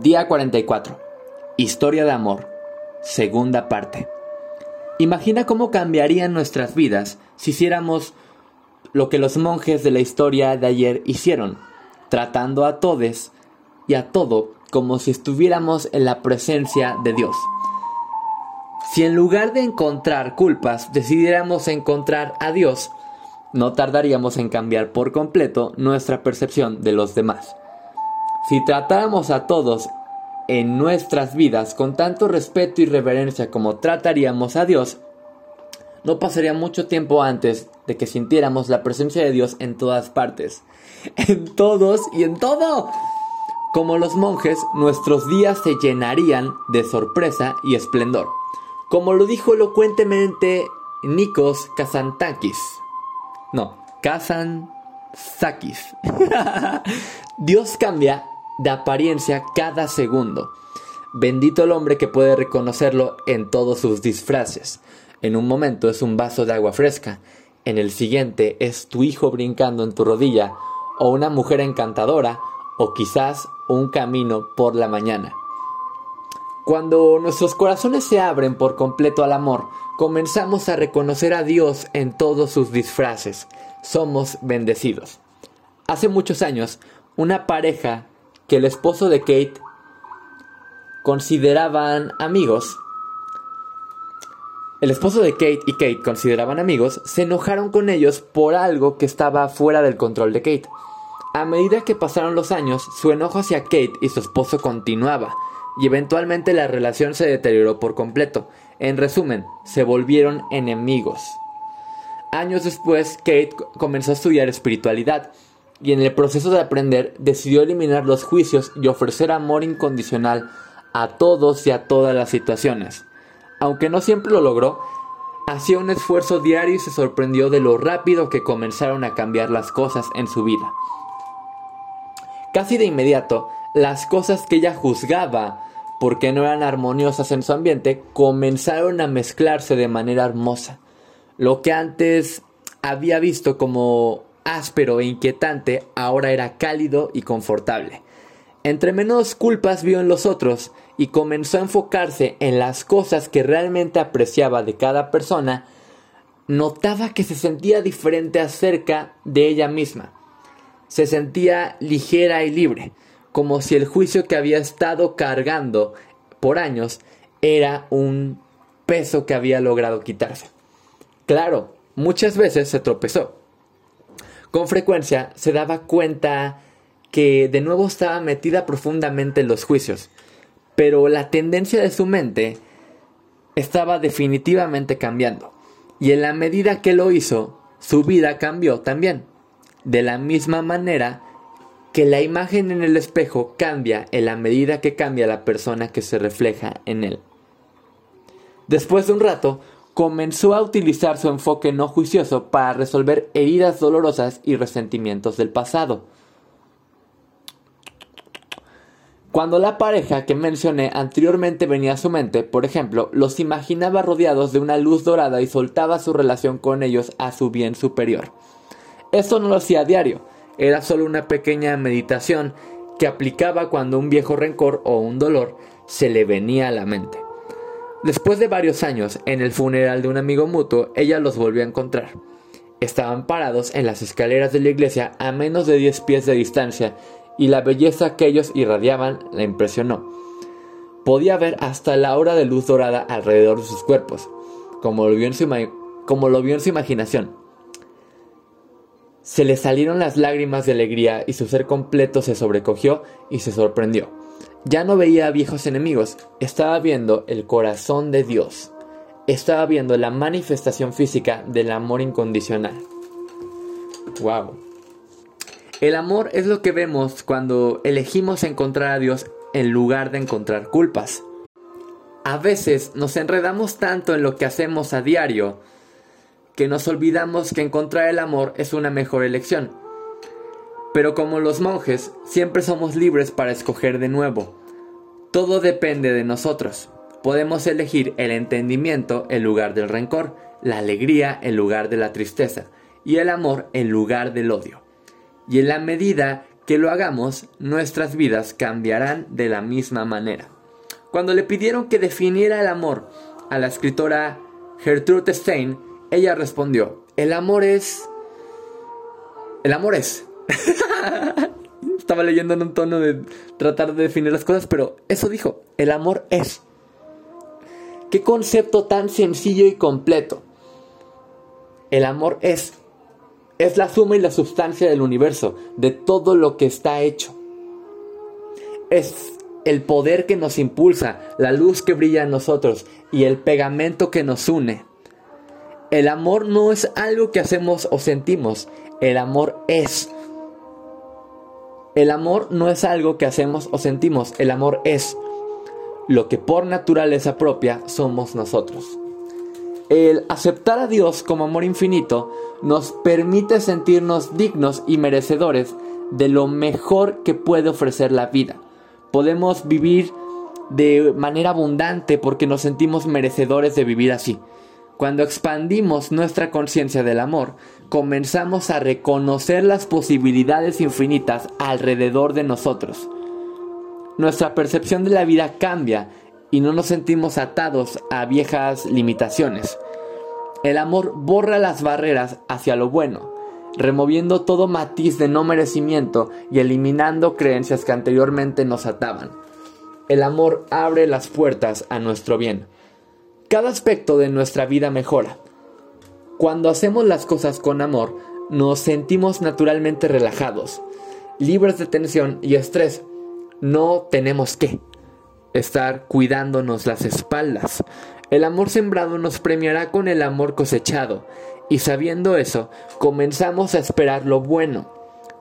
Día 44. Historia de amor. Segunda parte. Imagina cómo cambiarían nuestras vidas si hiciéramos lo que los monjes de la historia de ayer hicieron, tratando a todos y a todo como si estuviéramos en la presencia de Dios. Si en lugar de encontrar culpas decidiéramos encontrar a Dios, no tardaríamos en cambiar por completo nuestra percepción de los demás. Si tratáramos a todos en nuestras vidas con tanto respeto y reverencia como trataríamos a Dios, no pasaría mucho tiempo antes de que sintiéramos la presencia de Dios en todas partes, en todos y en todo. Como los monjes, nuestros días se llenarían de sorpresa y esplendor, como lo dijo elocuentemente Nikos Kazantakis. No, Kazantzakis. Dios cambia de apariencia cada segundo. Bendito el hombre que puede reconocerlo en todos sus disfraces. En un momento es un vaso de agua fresca, en el siguiente es tu hijo brincando en tu rodilla, o una mujer encantadora, o quizás un camino por la mañana. Cuando nuestros corazones se abren por completo al amor, comenzamos a reconocer a Dios en todos sus disfraces. Somos bendecidos. Hace muchos años, una pareja que el esposo de Kate consideraban amigos, el esposo de Kate y Kate consideraban amigos, se enojaron con ellos por algo que estaba fuera del control de Kate. A medida que pasaron los años, su enojo hacia Kate y su esposo continuaba, y eventualmente la relación se deterioró por completo. En resumen, se volvieron enemigos. Años después, Kate comenzó a estudiar espiritualidad y en el proceso de aprender decidió eliminar los juicios y ofrecer amor incondicional a todos y a todas las situaciones. Aunque no siempre lo logró, hacía un esfuerzo diario y se sorprendió de lo rápido que comenzaron a cambiar las cosas en su vida. Casi de inmediato, las cosas que ella juzgaba porque no eran armoniosas en su ambiente comenzaron a mezclarse de manera hermosa. Lo que antes había visto como áspero e inquietante, ahora era cálido y confortable. Entre menos culpas vio en los otros y comenzó a enfocarse en las cosas que realmente apreciaba de cada persona, notaba que se sentía diferente acerca de ella misma. Se sentía ligera y libre, como si el juicio que había estado cargando por años era un peso que había logrado quitarse. Claro, muchas veces se tropezó, con frecuencia se daba cuenta que de nuevo estaba metida profundamente en los juicios, pero la tendencia de su mente estaba definitivamente cambiando, y en la medida que lo hizo, su vida cambió también, de la misma manera que la imagen en el espejo cambia en la medida que cambia la persona que se refleja en él. Después de un rato, comenzó a utilizar su enfoque no juicioso para resolver heridas dolorosas y resentimientos del pasado. Cuando la pareja que mencioné anteriormente venía a su mente, por ejemplo, los imaginaba rodeados de una luz dorada y soltaba su relación con ellos a su bien superior. Esto no lo hacía a diario, era solo una pequeña meditación que aplicaba cuando un viejo rencor o un dolor se le venía a la mente. Después de varios años, en el funeral de un amigo mutuo, ella los volvió a encontrar. Estaban parados en las escaleras de la iglesia a menos de 10 pies de distancia y la belleza que ellos irradiaban la impresionó. Podía ver hasta la hora de luz dorada alrededor de sus cuerpos, como lo vio en su, como lo vio en su imaginación. Se le salieron las lágrimas de alegría y su ser completo se sobrecogió y se sorprendió. Ya no veía viejos enemigos, estaba viendo el corazón de Dios. Estaba viendo la manifestación física del amor incondicional. Wow. El amor es lo que vemos cuando elegimos encontrar a Dios en lugar de encontrar culpas. A veces nos enredamos tanto en lo que hacemos a diario que nos olvidamos que encontrar el amor es una mejor elección. Pero como los monjes, siempre somos libres para escoger de nuevo. Todo depende de nosotros. Podemos elegir el entendimiento en lugar del rencor, la alegría en lugar de la tristeza y el amor en lugar del odio. Y en la medida que lo hagamos, nuestras vidas cambiarán de la misma manera. Cuando le pidieron que definiera el amor a la escritora Gertrude Stein, ella respondió, el amor es... El amor es... Estaba leyendo en un tono de tratar de definir las cosas, pero eso dijo, el amor es. Qué concepto tan sencillo y completo. El amor es. Es la suma y la sustancia del universo, de todo lo que está hecho. Es el poder que nos impulsa, la luz que brilla en nosotros y el pegamento que nos une. El amor no es algo que hacemos o sentimos, el amor es. El amor no es algo que hacemos o sentimos, el amor es. Lo que por naturaleza propia somos nosotros. El aceptar a Dios como amor infinito nos permite sentirnos dignos y merecedores de lo mejor que puede ofrecer la vida. Podemos vivir de manera abundante porque nos sentimos merecedores de vivir así. Cuando expandimos nuestra conciencia del amor, comenzamos a reconocer las posibilidades infinitas alrededor de nosotros. Nuestra percepción de la vida cambia y no nos sentimos atados a viejas limitaciones. El amor borra las barreras hacia lo bueno, removiendo todo matiz de no merecimiento y eliminando creencias que anteriormente nos ataban. El amor abre las puertas a nuestro bien. Cada aspecto de nuestra vida mejora. Cuando hacemos las cosas con amor, nos sentimos naturalmente relajados, libres de tensión y estrés. No tenemos que estar cuidándonos las espaldas. El amor sembrado nos premiará con el amor cosechado, y sabiendo eso, comenzamos a esperar lo bueno,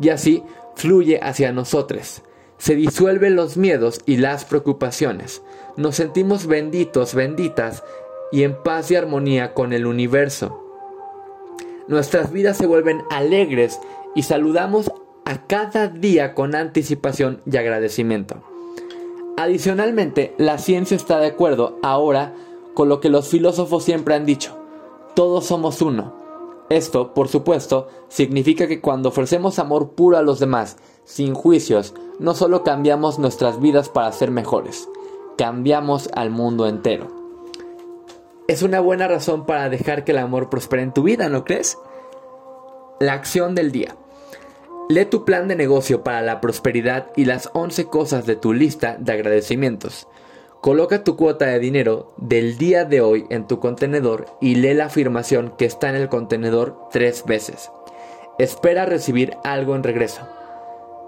y así fluye hacia nosotros. Se disuelven los miedos y las preocupaciones. Nos sentimos benditos, benditas, y en paz y armonía con el universo. Nuestras vidas se vuelven alegres y saludamos a cada día con anticipación y agradecimiento. Adicionalmente, la ciencia está de acuerdo ahora con lo que los filósofos siempre han dicho. Todos somos uno. Esto, por supuesto, significa que cuando ofrecemos amor puro a los demás, sin juicios, no solo cambiamos nuestras vidas para ser mejores, cambiamos al mundo entero. Es una buena razón para dejar que el amor prospere en tu vida, ¿no crees? La acción del día. Lee tu plan de negocio para la prosperidad y las 11 cosas de tu lista de agradecimientos. Coloca tu cuota de dinero del día de hoy en tu contenedor y lee la afirmación que está en el contenedor tres veces. Espera recibir algo en regreso.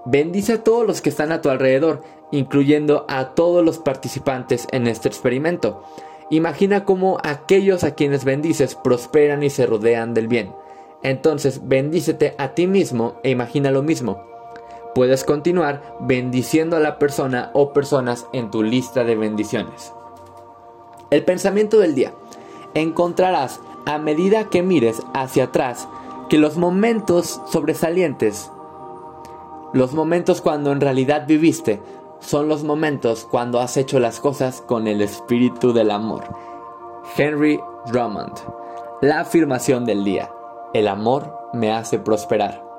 Bendice a todos los que están a tu alrededor, incluyendo a todos los participantes en este experimento. Imagina cómo aquellos a quienes bendices prosperan y se rodean del bien. Entonces bendícete a ti mismo e imagina lo mismo. Puedes continuar bendiciendo a la persona o personas en tu lista de bendiciones. El pensamiento del día. Encontrarás a medida que mires hacia atrás que los momentos sobresalientes, los momentos cuando en realidad viviste, son los momentos cuando has hecho las cosas con el espíritu del amor. Henry Drummond. La afirmación del día. El amor me hace prosperar.